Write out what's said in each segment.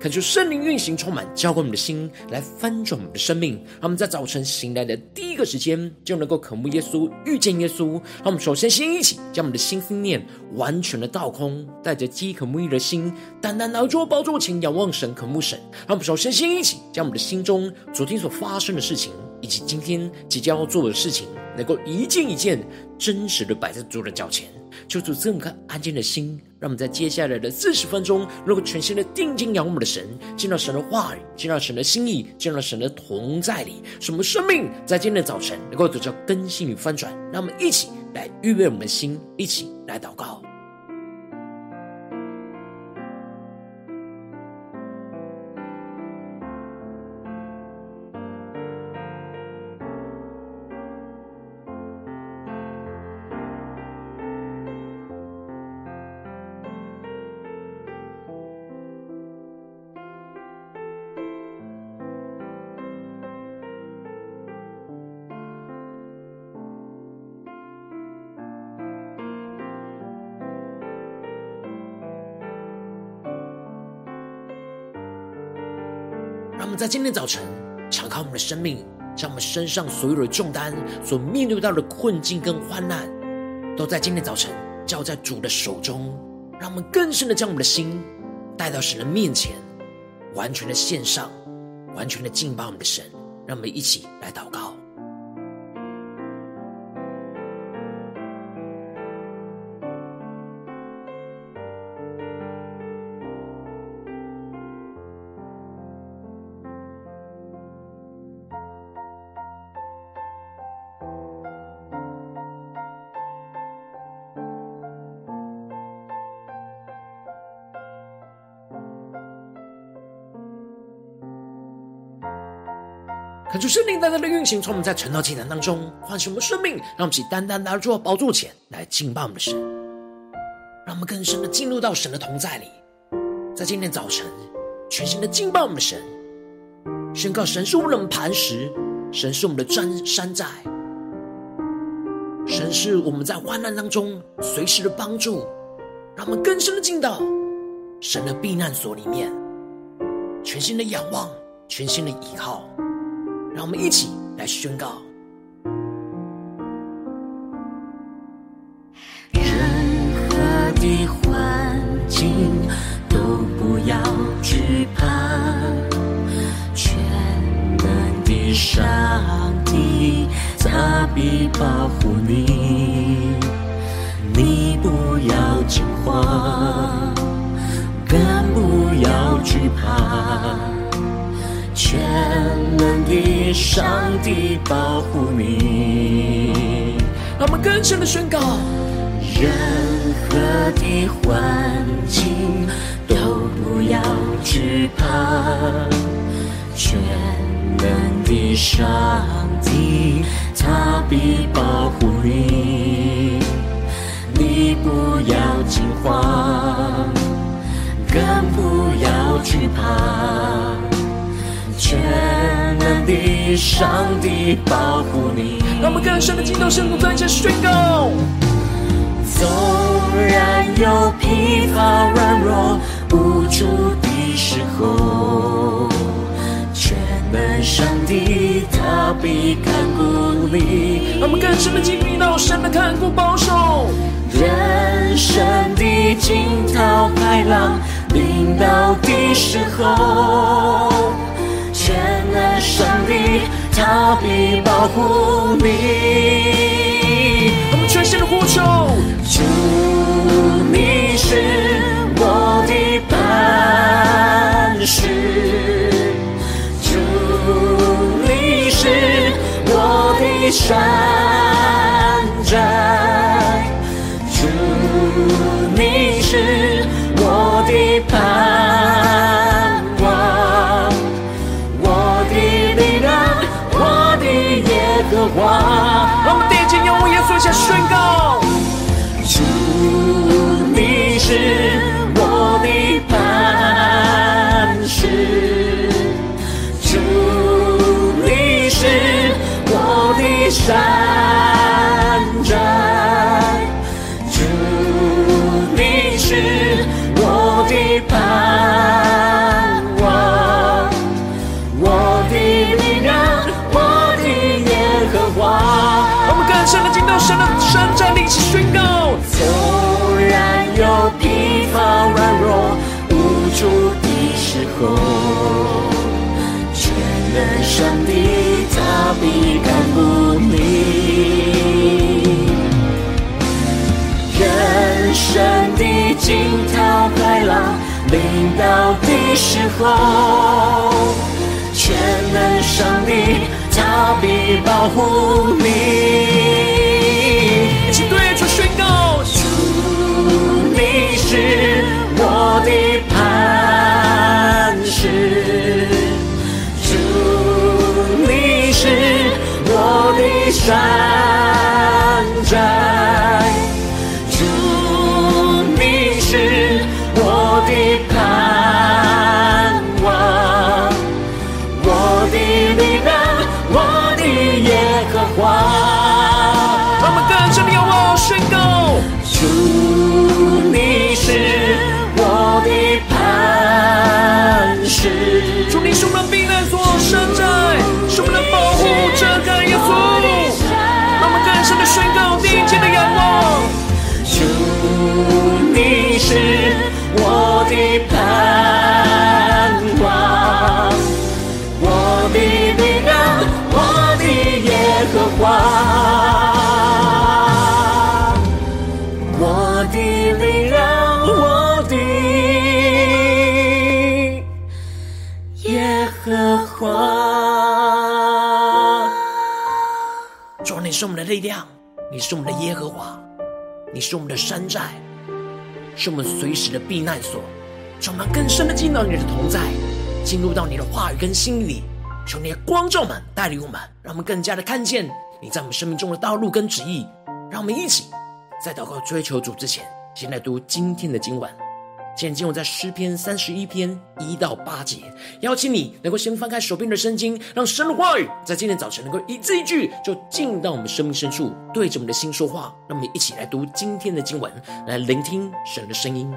恳求圣灵运行，充满浇灌我们的心，来翻转我们的生命。让我们在早晨醒来的第一个时间，就能够渴慕耶稣，遇见耶稣。让我们首先先一起将我们的心思念完全的倒空，带着饥渴沐浴的心，单单来到宝座前仰望神，渴慕神。让我们首先先一起将我们的心中昨天所发生的事情，以及今天即将要做的事情，能够一件一件真实的摆在主的脚前。求主赐我们颗安静的心，让我们在接下来的四十分钟，能够全心的定睛仰望我们的神，见到神的话语，见到神的心意，见到神的同在里，使我们生命在今天的早晨能够得到更新与翻转。让我们一起来预备我们的心，一起来祷告。在今天早晨敞开我们的生命，将我们身上所有的重担、所面对到的困境跟患难，都在今天早晨交在主的手中。让我们更深的将我们的心带到神的面前，完全的献上，完全的敬拜我们的神。让我们一起来祷告。求圣灵单单的运行，从我们在晨祷祭坛当中唤醒我们生命，让我们起单单来到宝座前来敬拜我们的神，让我们更深的进入到神的同在里，在今天早晨全新的敬拜我们的神，宣告神是我们磐石，神是我们的山山寨，神是我们在患难当中随时的帮助，让我们更深的进到神的避难所里面，全新的仰望，全新的依靠。让我们一起来宣告：任何的环境都不要惧怕，全能的上帝他必保护你，你不要惊慌，更不要惧怕。全能的上帝保护你，让我们更深的宣告：任何的环境都不要惧怕，全能的上帝他必保护你，你不要惊慌，更不要惧怕。全能的上帝保护你，让我们更深的进到圣所，再一次宣告：纵然有疲乏、软弱、无助的时候，全能上帝他必看顾你。让我们更深的经历到神的看顾保守，人生的惊涛骇浪临到的时候。全能上帝，他必保护你。我们全心的呼求，主，你是我的磐石，主，你是我的山寨，主，你是我的磐。宣告：主，你是我的磐石；主，你是我的山。上帝他必看顾你。人生的惊涛骇浪临到的时候，全能上帝他必保护你。的是我的盼望，我的力量，我的耶和华，我的力量，我的耶和华。主，你是我们的力量，你是我们的耶和华，你是我们的山寨。是我们随时的避难所，让我们更深的进到你的同在，进入到你的话语跟心里，求你的光照们带领我们，让我们更加的看见你在我们生命中的道路跟旨意。让我们一起在祷告追求主之前，先来读今天的经文。今天经文在诗篇三十一篇一到八节，邀请你能够先翻开手边的圣经，让神的话语在今天早晨能够一字一句就进到我们生命深处，对着我们的心说话。让我们一起来读今天的经文，来聆听神的声音。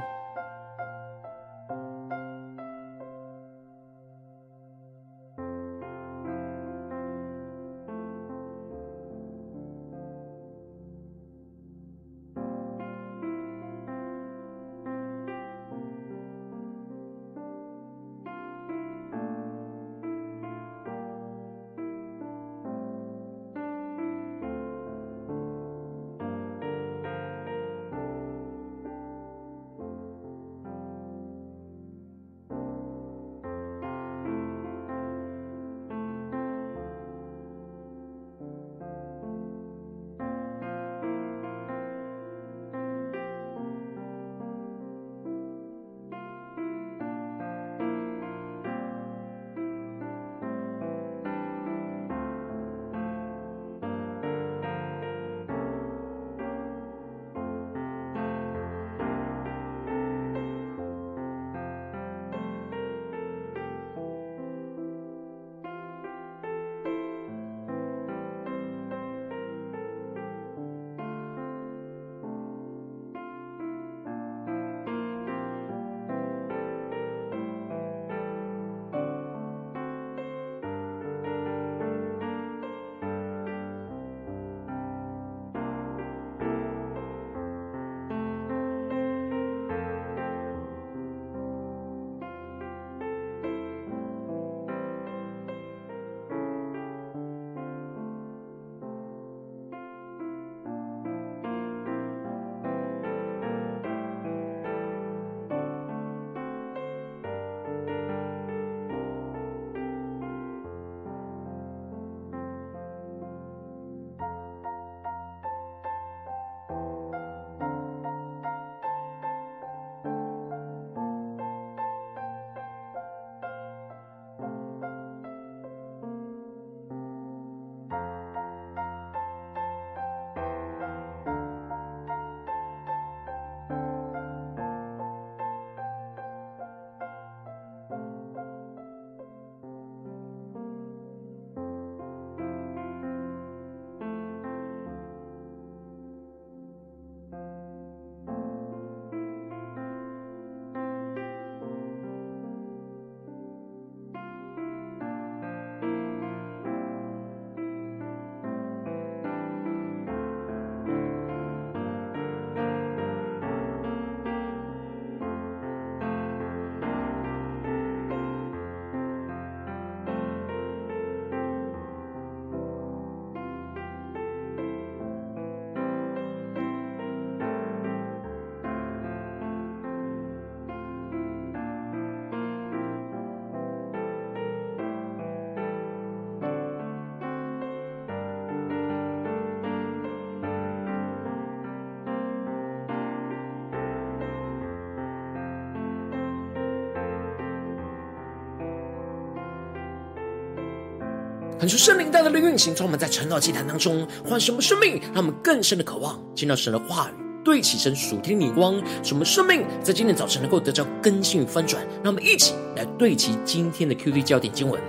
很出圣灵带来的运行，从我们在晨祷祭坛当中换什么生命，让我们更深的渴望见到神的话语，对齐神属天的眼光，什么生命在今天早晨能够得到更新与翻转。让我们一起来对齐今天的 QD 焦点经文，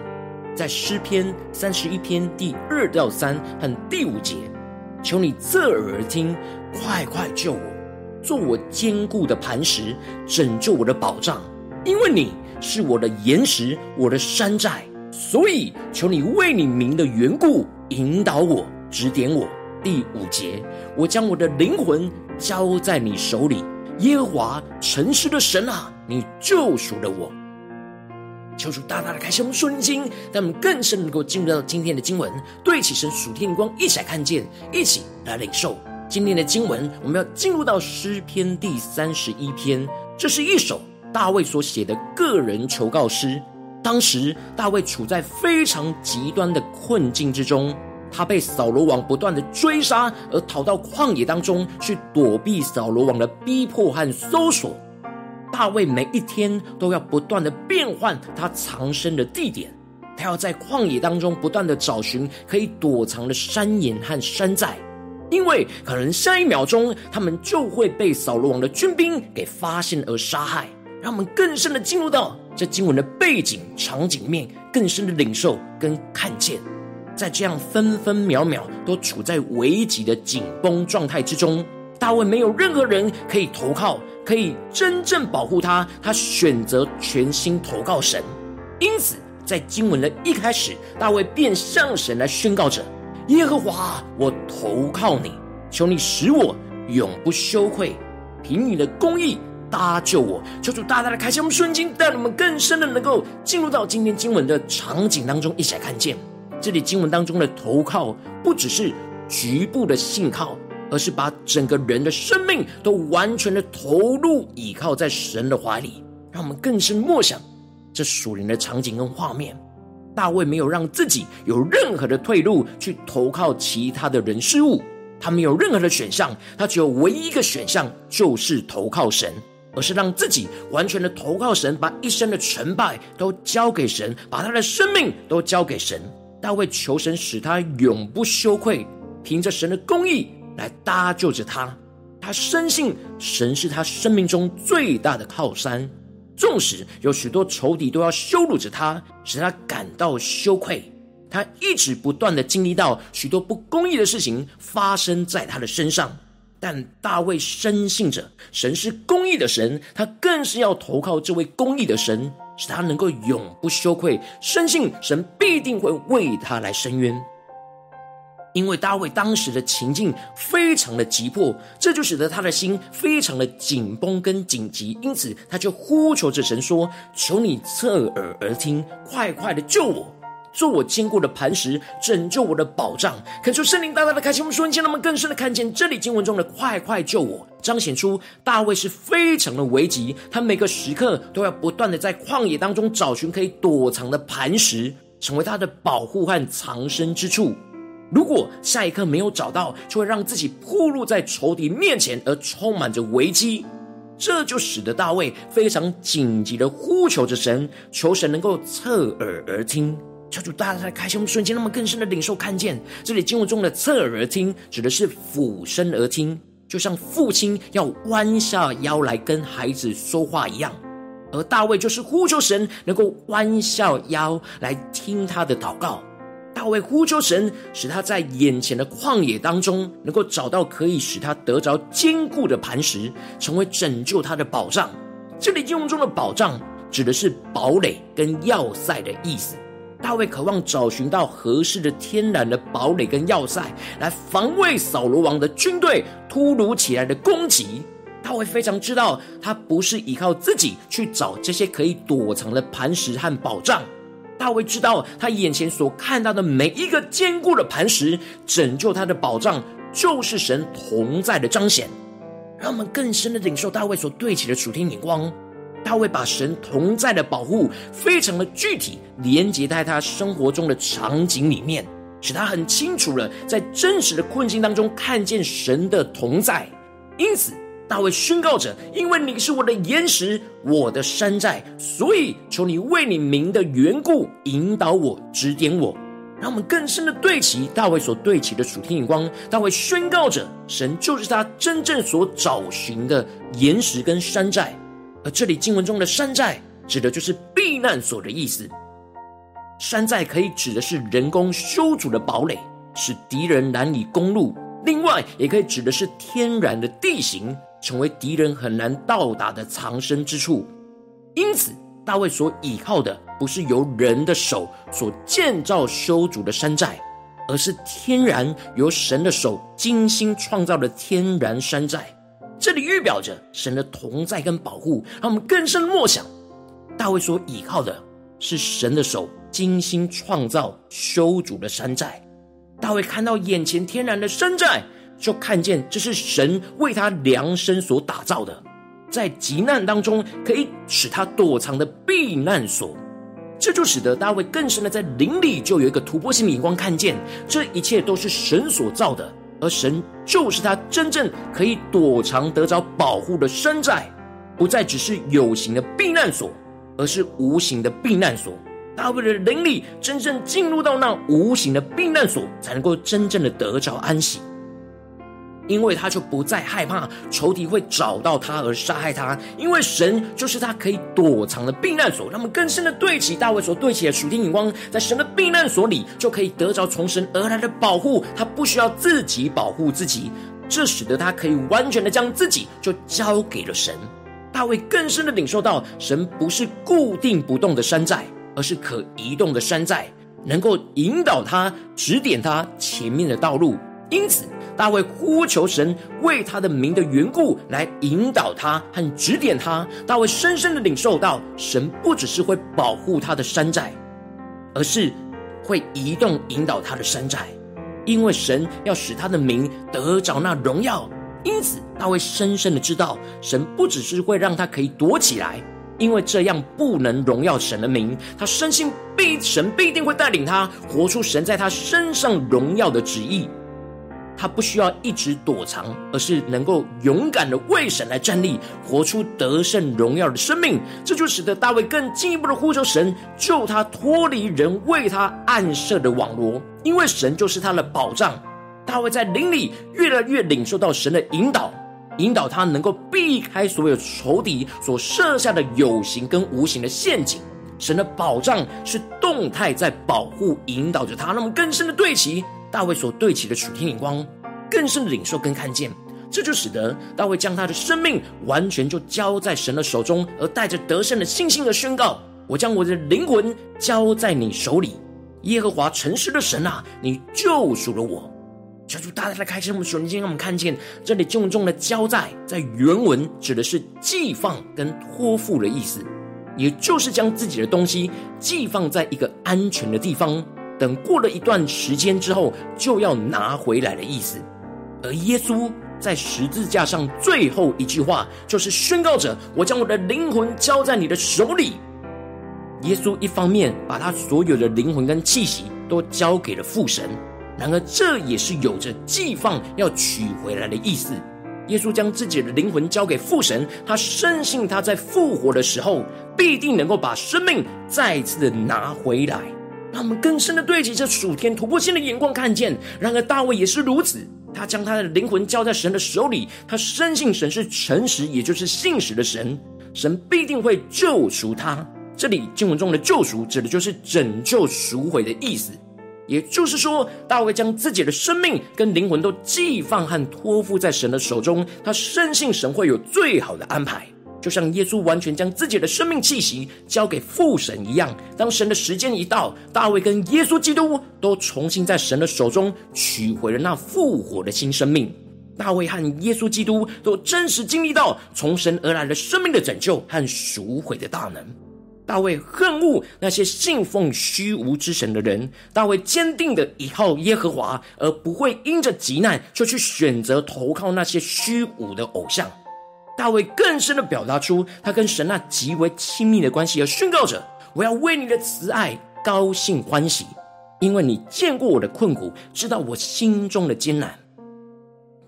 在诗篇三十一篇第二到三和第五节，求你侧耳听，快快救我，做我坚固的磐石，拯救我的保障，因为你是我的岩石，我的山寨。所以，求你为你名的缘故引导我、指点我。第五节，我将我的灵魂交在你手里，耶和华诚实的神啊，你救赎了我。求主大大的开启我们顺经，让我们更深能够进入到今天的经文，对起神属天的光，一起来看见，一起来领受今天的经文。我们要进入到诗篇第三十一篇，这是一首大卫所写的个人求告诗。当时大卫处在非常极端的困境之中，他被扫罗王不断的追杀，而逃到旷野当中去躲避扫罗王的逼迫和搜索。大卫每一天都要不断的变换他藏身的地点，他要在旷野当中不断的找寻可以躲藏的山岩和山寨，因为可能下一秒钟他们就会被扫罗王的军兵给发现而杀害。让我们更深的进入到这经文的背景场景面，更深的领受跟看见，在这样分分秒秒都处在危急的紧绷状态之中，大卫没有任何人可以投靠，可以真正保护他，他选择全心投靠神。因此，在经文的一开始，大卫便向神来宣告着：“耶和华，我投靠你，求你使我永不羞愧，凭你的公义。”搭救我，求主大大的开启我们瞬间，带我们更深的能够进入到今天经文的场景当中，一起来看见这里经文当中的投靠，不只是局部的信靠，而是把整个人的生命都完全的投入倚靠在神的怀里。让我们更深默想这属灵的场景跟画面。大卫没有让自己有任何的退路去投靠其他的人事物，他没有任何的选项，他只有唯一一个选项，就是投靠神。而是让自己完全的投靠神，把一生的成败都交给神，把他的生命都交给神。大卫求神使他永不羞愧，凭着神的公义来搭救着他。他深信神是他生命中最大的靠山，纵使有许多仇敌都要羞辱着他，使他感到羞愧。他一直不断的经历到许多不公义的事情发生在他的身上。但大卫深信着神是公义的神，他更是要投靠这位公义的神，使他能够永不羞愧。深信神必定会为他来伸冤，因为大卫当时的情境非常的急迫，这就使得他的心非常的紧绷跟紧急，因此他就呼求着神说：“求你侧耳而听，快快的救我。”做我坚固的磐石，拯救我的保障。恳求圣灵大大的开启我们瞬间，让我们更深的看见这里经文中的“快快救我”，彰显出大卫是非常的危急，他每个时刻都要不断的在旷野当中找寻可以躲藏的磐石，成为他的保护和藏身之处。如果下一刻没有找到，就会让自己暴露在仇敌面前，而充满着危机。这就使得大卫非常紧急的呼求着神，求神能够侧耳而听。求主大大的开启我们瞬间，那么更深的领受看见，这里经文中的侧耳听，指的是俯身而听，就像父亲要弯下腰来跟孩子说话一样。而大卫就是呼求神能够弯下腰来听他的祷告。大卫呼求神，使他在眼前的旷野当中，能够找到可以使他得着坚固的磐石，成为拯救他的保障。这里经文中的保障，指的是堡垒跟要塞的意思。大卫渴望找寻到合适的天然的堡垒跟要塞，来防卫扫罗王的军队突如其来的攻击。大卫非常知道，他不是依靠自己去找这些可以躲藏的磐石和保障。大卫知道，他眼前所看到的每一个坚固的磐石，拯救他的保障，就是神同在的彰显。让我们更深的领受大卫所对齐的属天眼光。大卫把神同在的保护非常的具体连接在他生活中的场景里面，使他很清楚了在真实的困境当中看见神的同在。因此，大卫宣告着：“因为你是我的岩石，我的山寨，所以求你为你名的缘故引导我，指点我。”让我们更深的对齐大卫所对齐的属天眼光。大卫宣告着，神就是他真正所找寻的岩石跟山寨。而这里经文中的山寨，指的就是避难所的意思。山寨可以指的是人工修筑的堡垒，使敌人难以攻入；另外，也可以指的是天然的地形，成为敌人很难到达的藏身之处。因此，大卫所倚靠的不是由人的手所建造修筑的山寨，而是天然由神的手精心创造的天然山寨。预表着神的同在跟保护，让我们更深默想，大卫所倚靠的是神的手精心创造修筑的山寨。大卫看到眼前天然的山寨，就看见这是神为他量身所打造的。在急难当中，可以使他躲藏的避难所，这就使得大卫更深的在灵里就有一个突破性的眼光，看见这一切都是神所造的，而神就是他真正可以躲藏得着保护的山寨，不再只是有形的避难所，而是无形的避难所。大卫的灵力真正进入到那无形的避难所，才能够真正的得着安息。因为他就不再害怕仇敌会找到他而杀害他，因为神就是他可以躲藏的避难所。让我们更深的对齐大卫所对齐的属天眼光，在神的避难所里就可以得着从神而来的保护，他不需要自己保护自己，这使得他可以完全的将自己就交给了神。大卫更深的领受到，神不是固定不动的山寨，而是可移动的山寨，能够引导他、指点他前面的道路。因此，大卫呼求神为他的名的缘故来引导他和指点他。大卫深深的领受到，神不只是会保护他的山寨，而是会移动引导他的山寨，因为神要使他的名得着那荣耀。因此，大卫深深的知道，神不只是会让他可以躲起来，因为这样不能荣耀神的名。他深信必神必定会带领他活出神在他身上荣耀的旨意。他不需要一直躲藏，而是能够勇敢的为神来站立，活出得胜荣耀的生命。这就使得大卫更进一步的呼求神，救他脱离人为他暗设的网罗，因为神就是他的保障。大卫在灵里越来越领受到神的引导，引导他能够避开所有仇敌所设下的有形跟无形的陷阱。神的保障是动态在保护、引导着他，那么更深的对齐。大卫所对齐的属天眼光，更深的领受跟看见，这就使得大卫将他的生命完全就交在神的手中，而带着得胜的信心而宣告：我将我的灵魂交在你手里，耶和华诚实的神啊，你救赎了我。求主大大的开启我们属灵眼睛，让我们看见这里重重的交在，在原文指的是寄放跟托付的意思，也就是将自己的东西寄放在一个安全的地方。等过了一段时间之后，就要拿回来的意思。而耶稣在十字架上最后一句话，就是宣告着：“我将我的灵魂交在你的手里。”耶稣一方面把他所有的灵魂跟气息都交给了父神，然而这也是有着寄放要取回来的意思。耶稣将自己的灵魂交给父神，他深信他在复活的时候必定能够把生命再次的拿回来。让我们更深的对齐这属天突破性的眼光，看见。然而大卫也是如此，他将他的灵魂交在神的手里，他深信神是诚实，也就是信实的神，神必定会救赎他。这里经文中的救赎，指的就是拯救赎回的意思。也就是说，大卫将自己的生命跟灵魂都寄放和托付在神的手中，他深信神会有最好的安排。就像耶稣完全将自己的生命气息交给父神一样，当神的时间一到，大卫跟耶稣基督都重新在神的手中取回了那复活的新生命。大卫和耶稣基督都真实经历到从神而来的生命的拯救和赎回的大能。大卫恨恶那些信奉虚无之神的人，大卫坚定的依靠耶和华，而不会因着急难就去选择投靠那些虚无的偶像。大卫更深的表达出他跟神那极为亲密的关系，而宣告着：“我要为你的慈爱高兴欢喜，因为你见过我的困苦，知道我心中的艰难。”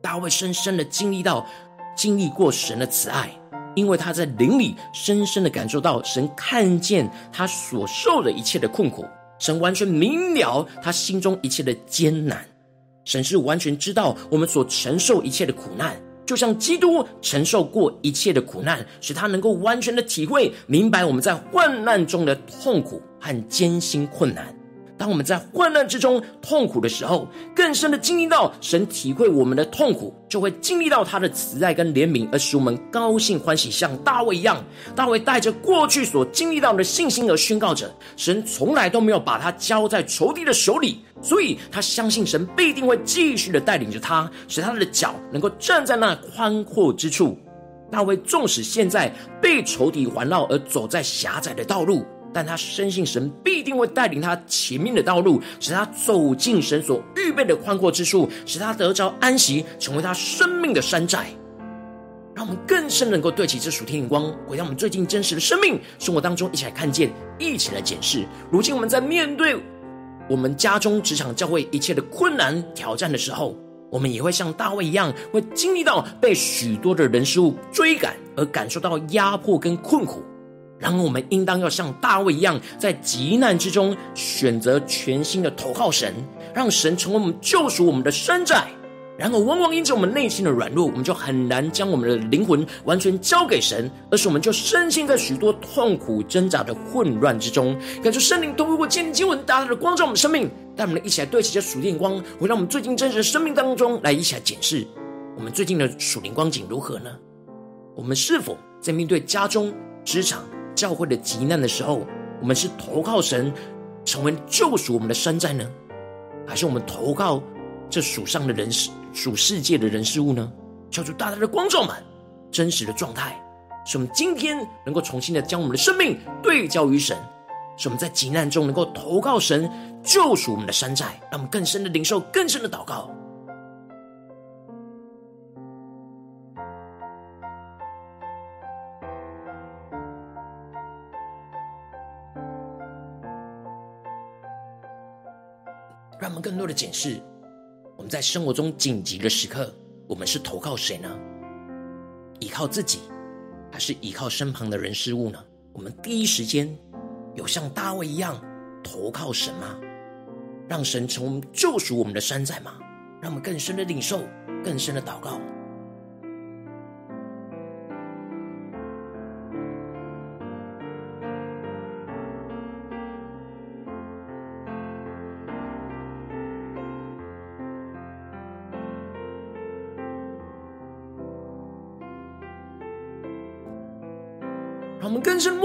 大卫深深的经历到、经历过神的慈爱，因为他在灵里深深的感受到神看见他所受的一切的困苦，神完全明了他心中一切的艰难，神是完全知道我们所承受一切的苦难，就像基督承受过一切的苦难，使他能够完全的体会明白我们在患难中的痛苦和艰辛困难。当我们在患难之中痛苦的时候，更深的经历到神体会我们的痛苦，就会经历到他的慈爱跟怜悯，而使我们高兴欢喜，像大卫一样。大卫带着过去所经历到的信心而宣告着：神从来都没有把他交在仇敌的手里，所以他相信神必定会继续的带领着他，使他的脚能够站在那宽阔之处。大卫纵使现在被仇敌环绕而走在狭窄的道路。但他深信神必定会带领他前面的道路，使他走进神所预备的宽阔之处，使他得着安息，成为他生命的山寨。让我们更深能够对齐这属天的光，回到我们最近真实的生命生活当中，一起来看见，一起来检视。如今我们在面对我们家中、职场、教会一切的困难挑战的时候，我们也会像大卫一样，会经历到被许多的人事物追赶，而感受到压迫跟困苦。然而，我们应当要像大卫一样，在极难之中选择全新的投靠神，让神成为我们救赎我们的山寨。然而，往往因着我们内心的软弱，我们就很难将我们的灵魂完全交给神，而是我们就深陷在许多痛苦挣扎的混乱之中。感谢圣灵透过今天经文大大的光照我们生命，带我们一起来对齐这属灵光，回到我们最近真实的生命当中来，一起来检视我们最近的属灵光景如何呢？我们是否在面对家中、职场，教会的急难的时候，我们是投靠神，成为救赎我们的山寨呢，还是我们投靠这属上的人事、属世界的人事物呢？求主大大的光照们真实的状态，使我们今天能够重新的将我们的生命对焦于神，使我们在急难中能够投靠神，救赎我们的山寨，让我们更深的领受、更深的祷告。更多的检视，我们在生活中紧急的时刻，我们是投靠谁呢？依靠自己，还是依靠身旁的人事物呢？我们第一时间有像大卫一样投靠神吗？让神从救赎我们的山寨吗？让我们更深的领受，更深的祷告。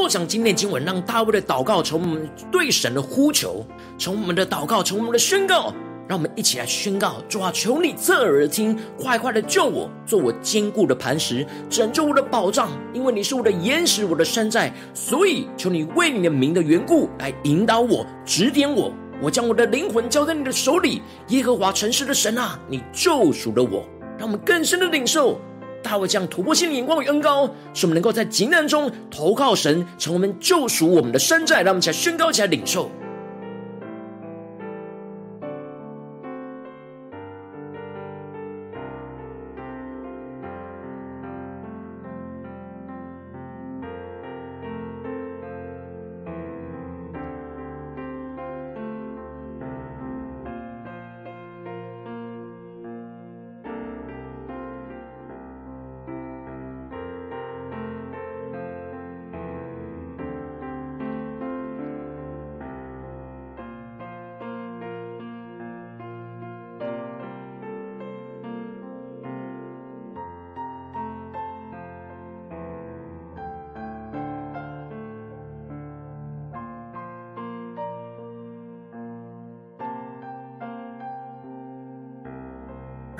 想今天经文，让大卫的祷告从我们对神的呼求，从我们的祷告，从我们的宣告，让我们一起来宣告：主啊，求你侧耳听，快快的救我，做我坚固的磐石，拯救我的保障，因为你是我的岩石，我的山寨，所以求你为你的名的缘故来引导我，指点我。我将我的灵魂交在你的手里，耶和华诚实的神啊，你救赎了我。让我们更深的领受。大卫将突破性的眼光与恩高，使我们能够在极难中投靠神，成为我们救赎我们的山寨。让我们一起来宣告，一起来领受。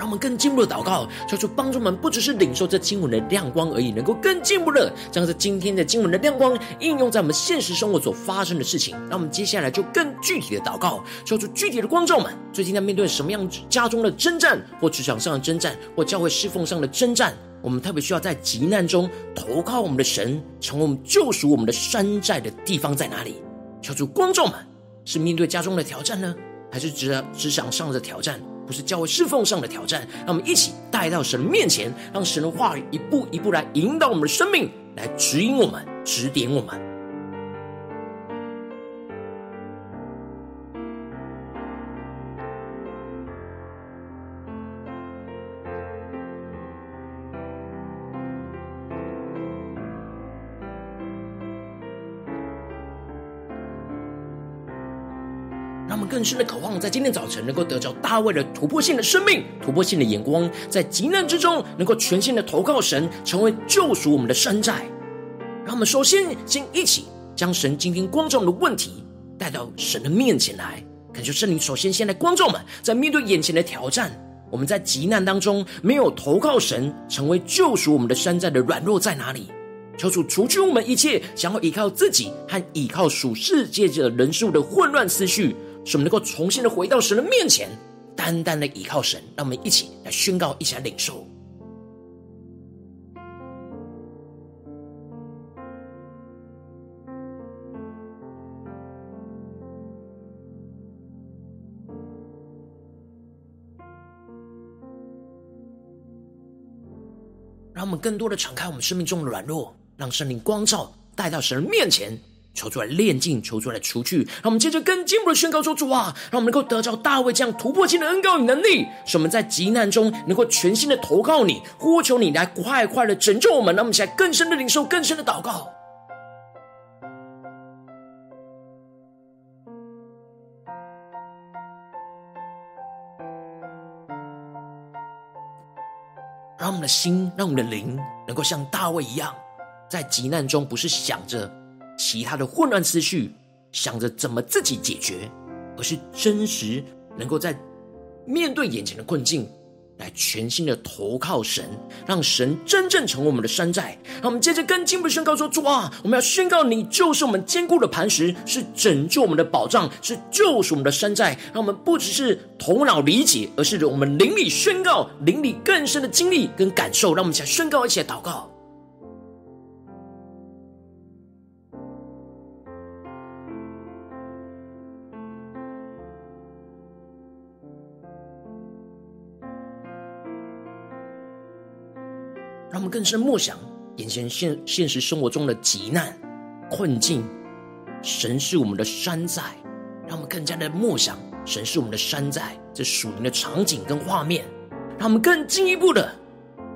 我们更进一步的祷告，求主帮助我们，不只是领受这经文的亮光而已，能够更进步的将这今天的经文的亮光应用在我们现实生活所发生的事情。那我们接下来就更具体的祷告，求主具体的光照们，最近在面对什么样家中的征战，或职场上的征战，或教会侍奉上的征战，我们特别需要在急难中投靠我们的神，成为我们救赎我们的山寨的地方在哪里？求主光照们，是面对家中的挑战呢，还是职职场上的挑战？不是教会侍奉上的挑战，让我们一起带到神面前，让神的话语一步一步来引导我们的生命，来指引我们、指点我们。让我们更深的渴望，在今天早晨能够得着大卫的突破性的生命、突破性的眼光，在极难之中能够全心的投靠神，成为救赎我们的山寨。让我们首先先一起将神今天光照的问题带到神的面前来，感谢圣灵首先先来光照我们，在面对眼前的挑战，我们在极难当中没有投靠神，成为救赎我们的山寨的软弱在哪里？求主除去我们一切想要依靠自己和依靠属世界的人数的混乱思绪，使我们能够重新的回到神的面前，单单的依靠神。让我们一起来宣告，一起来领受。让我们更多的敞开我们生命中的软弱。让圣灵光照带到神的面前，求出来炼净，求出来除去。让我们接着更进一步的宣告说：“主啊，让我们能够得着大卫这样突破性的恩膏与能力，使我们在极难中能够全心的投靠你，呼求你来快快的拯救我们。”让我们起来更深的领受，更深的祷告。让我们的心，让我们的灵，能够像大卫一样。在极难中，不是想着其他的混乱思绪，想着怎么自己解决，而是真实能够在面对眼前的困境，来全心的投靠神，让神真正成为我们的山寨。让我们接着跟进步宣告说：主啊，我们要宣告你就是我们坚固的磐石，是拯救我们的保障，是救赎我们的山寨。让我们不只是头脑理解，而是我们灵里宣告，灵里更深的经历跟感受。让我们一起来宣告，一起来祷告。更深默想眼前现现实生活中的急难困境，神是我们的山寨。让我们更加的默想，神是我们的山寨，这属灵的场景跟画面。让我们更进一步的，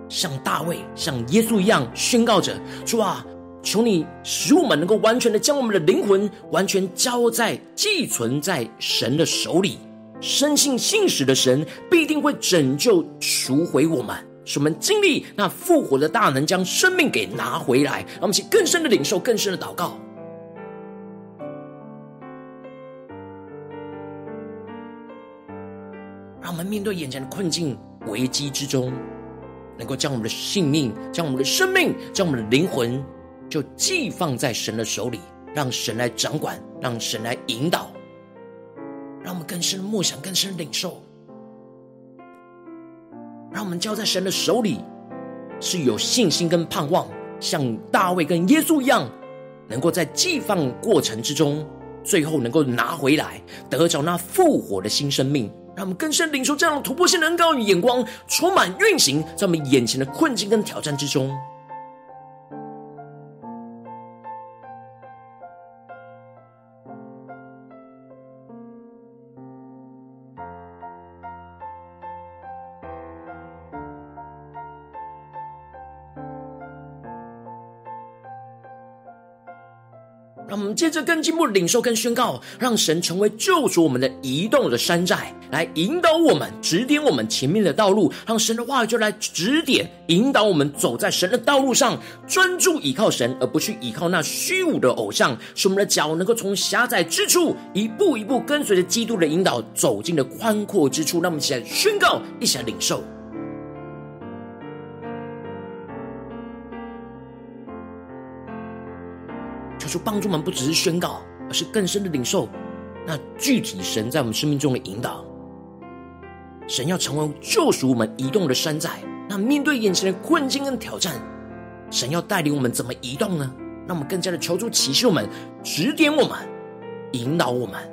像大卫、像耶稣一样宣告着：主啊，求你使我们能够完全的将我们的灵魂完全交在寄存在神的手里，深信信实的神必定会拯救赎回我们。使我们经历那复活的大能，将生命给拿回来。让我们去更深的领受，更深的祷告。让我们面对眼前的困境、危机之中，能够将我们的性命、将我们的生命、将我们的灵魂，就寄放在神的手里，让神来掌管，让神来引导。让我们更深的默想，更深的领受。我们交在神的手里，是有信心跟盼望，像大卫跟耶稣一样，能够在寄放过程之中，最后能够拿回来，得着那复活的新生命。让我们更深领受这样的突破性的恩膏与眼光，充满运行在我们眼前的困境跟挑战之中。着更进一步领受跟宣告，让神成为救赎我们的移动的山寨，来引导我们、指点我们前面的道路。让神的话语就来指点、引导我们走在神的道路上，专注依靠神，而不去依靠那虚无的偶像。使我们的脚能够从狭窄之处一步一步跟随着基督的引导，走进了宽阔之处。让我们一起来宣告，一起来领受。就帮助们，不只是宣告，而是更深的领受那具体神在我们生命中的引导。神要成为救赎我们移动的山寨。那面对眼前的困境跟挑战，神要带领我们怎么移动呢？让我们更加的求助启示我们，指点我们，引导我们。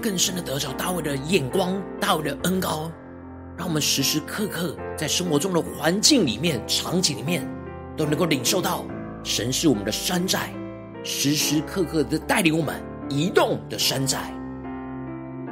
更深的得着大卫的眼光，大卫的恩高，让我们时时刻刻在生活中的环境里面、场景里面，都能够领受到神是我们的山寨，时时刻刻的带领我们移动的山寨。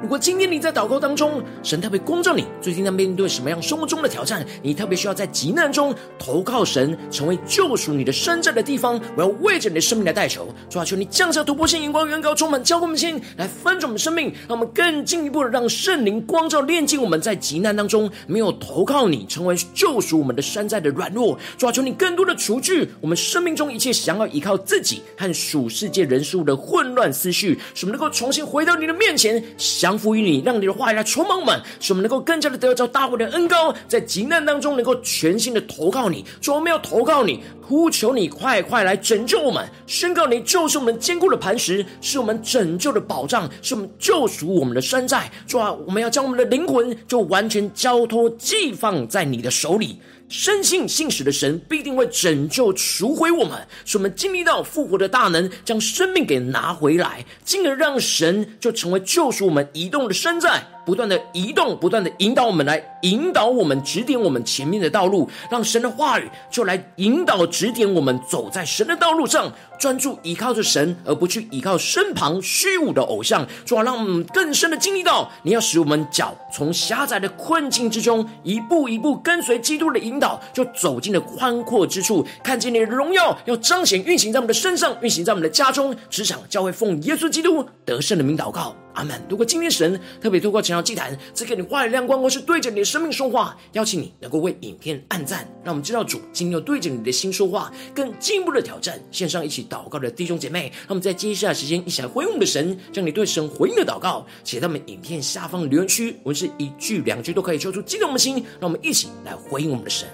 如果今天你在祷告当中，神特别光照你，最近在面对什么样生活中的挑战？你特别需要在急难中投靠神，成为救赎你的山寨的地方。我要为着你的生命来代求，主啊，求你降下突破性眼光，远高充满，浇灌我们心，来翻转我们生命，让我们更进一步的让圣灵光照炼净我们在急难当中没有投靠你，成为救赎我们的山寨的软弱。主啊，求你更多的除去我们生命中一切想要依靠自己和属世界人事物的混乱思绪，使我们能够重新回到你的面前。想降服于你，让你的话语来充满我们，使我们能够更加的得着大卫的恩膏，在急难当中能够全心的投靠你。主，我们要投靠你，呼求你快快来拯救我们，宣告你就是我们坚固的磐石，是我们拯救的保障，是我们救赎我们的山寨。主啊，我们要将我们的灵魂就完全交托寄放在你的手里。深信信使的神必定会拯救赎回我们，使我们经历到复活的大能，将生命给拿回来，进而让神就成为救赎我们移动的山寨。不断的移动，不断的引导我们，来引导我们，指点我们前面的道路，让神的话语就来引导、指点我们走在神的道路上，专注依靠着神，而不去依靠身旁虚无的偶像。主啊，让我们更深的经历到，你要使我们脚从狭窄的困境之中，一步一步跟随基督的引导，就走进了宽阔之处，看见你的荣耀，要彰显运行在我们的身上，运行在我们的家中、职场、教会，奉耶稣基督得胜的名祷告。阿门。如果今天神特别透过晨祷祭坛赐给你话语亮光，或是对着你的生命说话，邀请你能够为影片按赞，让我们知道主今天有对着你的心说话，更进一步的挑战。线上一起祷告的弟兄姐妹，让我们在接下来时间一起来回应我们的神，将你对神回应的祷告写在我们影片下方留言区，文字一句两句都可以说出激动的心，让我们一起来回应我们的神。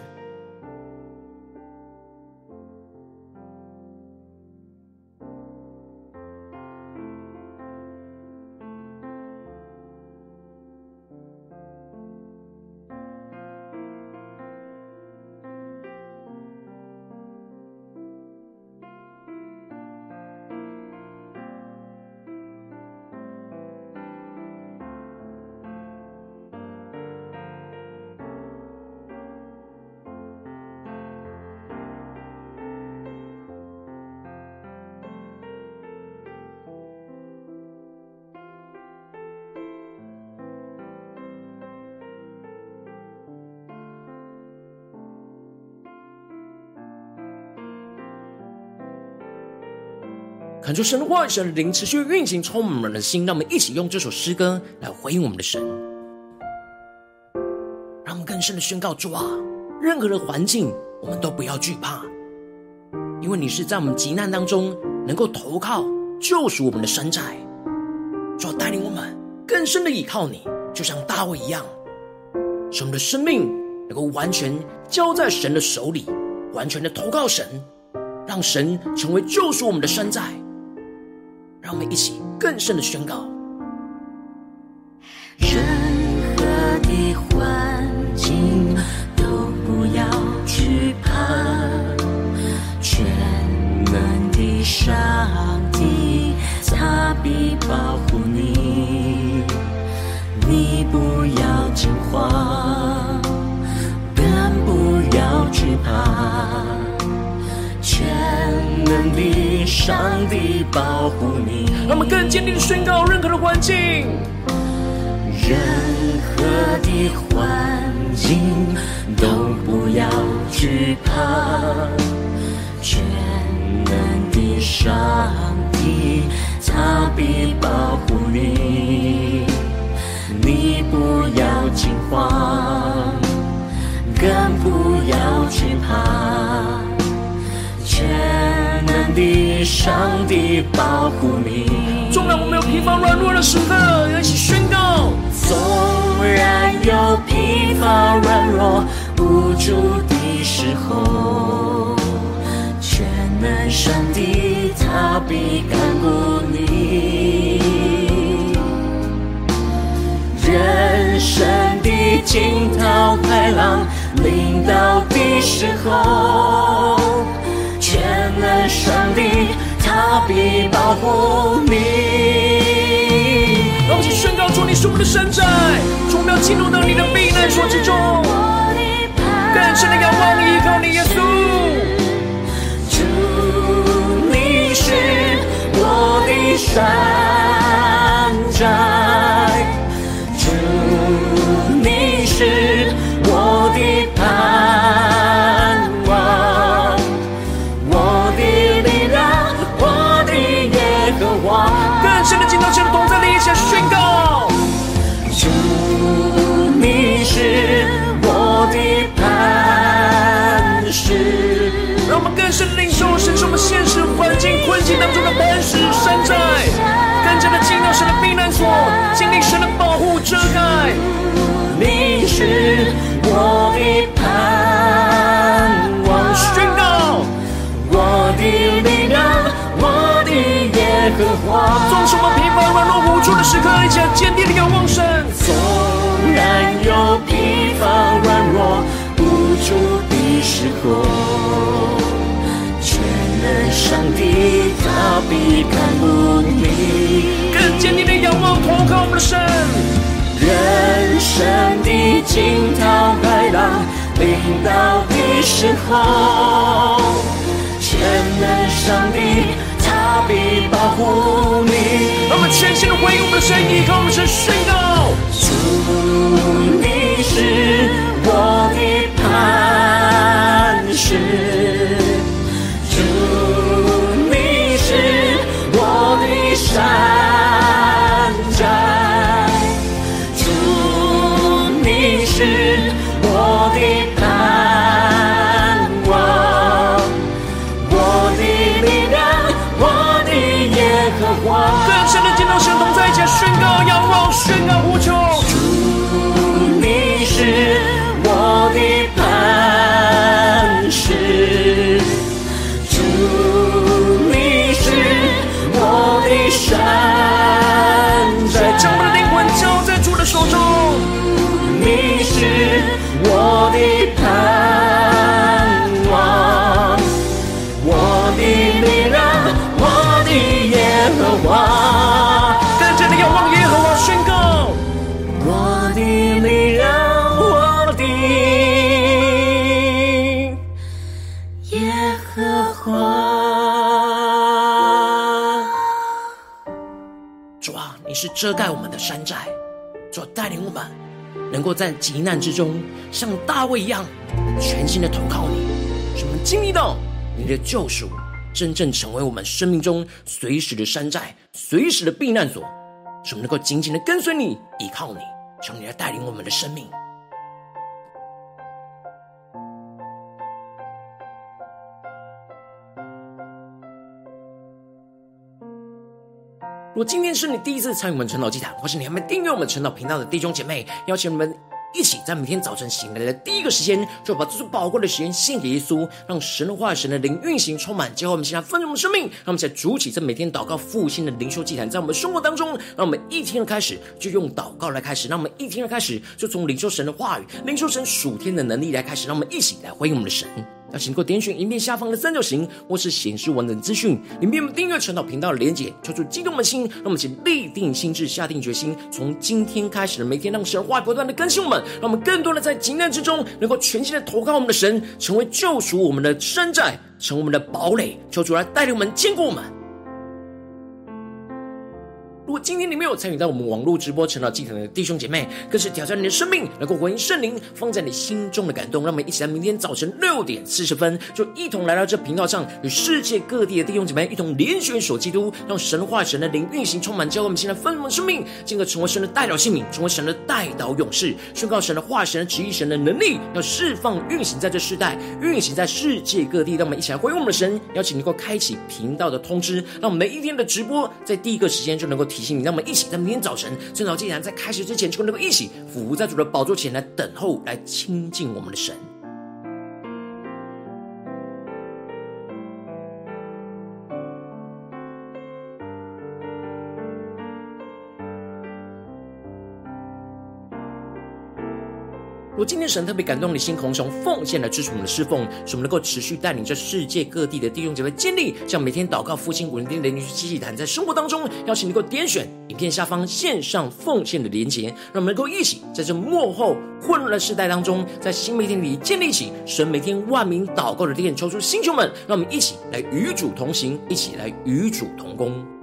恳求神的话语、神的灵持续运行，充满我们的心。让我们一起用这首诗歌来回应我们的神，让我们更深的宣告：主啊，任何的环境我们都不要惧怕，因为你是在我们急难当中能够投靠、救赎我们的山寨。主啊，带领我们更深的依靠你，就像大卫一样，使我们的生命能够完全交在神的手里，完全的投靠神，让神成为救赎我们的山寨。让我们一起更深的宣告。任何的环境都不要惧怕，全能的上帝他必保护你，你不要惊慌，更不要惧怕，全能的。上帝保护你。让我们更坚定的宣告：任何的环境，任何的环境都不要惧怕，全能的上帝他必保护你，你不要惊慌，更不要惧怕。全能的上帝保护你。纵然我们有疲乏软弱的时刻，一起宣告。纵然有疲乏软弱无助的时候，全能上帝他必看顾你。人生的惊涛骇浪临到的时候。上帝，他必保护你。让我们一起宣告：主，你是我们的山寨，主，我们要进入到你的避难所之中，更深的仰望依靠你，耶稣。主，你是我的山寨，坚定的仰望神。纵然有疲乏软弱无助的时候，全能上帝他必看顾你。更坚定的仰望，投靠我们的神。人生的惊涛骇浪临到的时候，全能上帝。他必保护你。让我们全心的回应我们的神，依靠我们的神宣告：主，你是我的磐石；主，你是我的山。是遮盖我们的山寨，主带领我们，能够在极难之中，像大卫一样，全心的投靠你，使我们经历到你的救赎，真正成为我们生命中随时的山寨，随时的避难所，使我们能够紧紧的跟随你，依靠你，求你来带领我们的生命。如果今天是你第一次参与我们晨祷祭坛，或是你还没订阅我们晨祷频道的弟兄姐妹，邀请你们一起在每天早晨醒来的第一个时间，就把这最宝贵的时间献给耶稣，让神的话、神的灵运行充满，结合我们现在丰盛的生命，让我们在主起这每天祷告复兴的灵修祭坛，在我们生活当中，让我们一天的开始就用祷告来开始，让我们一天的开始就从灵修神的话语、灵修神属天的能力来开始，让我们一起来回应我们的神。要请各位点选影片下方的三角形，或是显示完整资讯，里面订阅传道频道的连结，求出激动的心，让我们请立定心智，下定决心，从今天开始的每天，让神话不断的更新我们，让我们更多的在急难之中，能够全心的投靠我们的神，成为救赎我们的山寨，成为我们的堡垒，求主来带领我们，坚固我们。如果今天你没有参与到我们网络直播成长祭坛的弟兄姐妹，更是挑战你的生命，能够回应圣灵放在你心中的感动。让我们一起在明天早晨六点四十分，就一同来到这频道上，与世界各地的弟兄姐妹一同连续守基督，让神话神的灵运行充满，教会我们现在丰盛生命，进而成为神的代表性命，成为神的代祷勇士，宣告神的化、神的旨意、神的能力，要释放运行在这世代，运行在世界各地。让我们一起来回应我们的神，邀请能够开启频道的通知，让我们每一天的直播在第一个时间就能够。提醒你，让我们一起在明天早晨，趁早竟然在开始之前，就能够一起俯伏在主的宝座前来等候，来亲近我们的神。如今天神特别感动你心，空从奉献来支持我们的侍奉，使我们能够持续带领着世界各地的弟兄姐妹建立，像每天祷告复兴稳定的灵修祭坛，在生活当中，邀请你能够点选影片下方线上奉献的连结，让我们能够一起在这幕后混乱的世代当中，在新媒体里建立起神每天万名祷告的殿，抽出星球们，让我们一起来与主同行，一起来与主同工。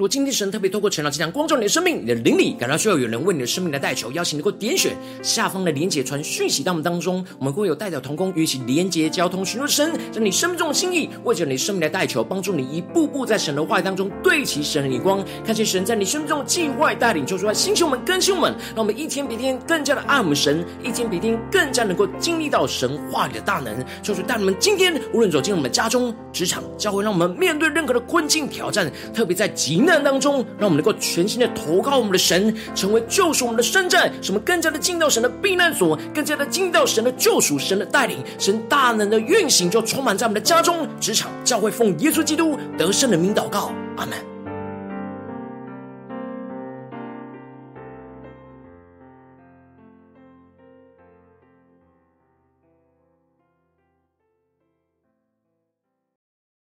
如果今天神特别透过陈老这样光照你的生命，你的灵里感到需要有人为你的生命来代求，邀请能够点选下方的连结传讯息到我们当中，我们会有代表同工与其连结交通，寻求神在你生命中的心意，为着你生命来代求，帮助你一步步在神的话语当中对齐神的眼光，看见神在你生命中的计划带领，求主来兴起我们更新我们，让我们一天比一天更加的爱我们神，一天比一天更加能够经历到神话语的大能。求主带你们今天无论走进我们的家中、职场、教会，让我们面对任何的困境挑战，特别在急难当中，让我们能够全心的投靠我们的神，成为救赎我们的山寨，什么更加的进到神的避难所，更加的进到神的救赎、神的带领、神大能的运行，就充满在我们的家中、职场、教会，奉耶稣基督得胜的名祷告，阿门。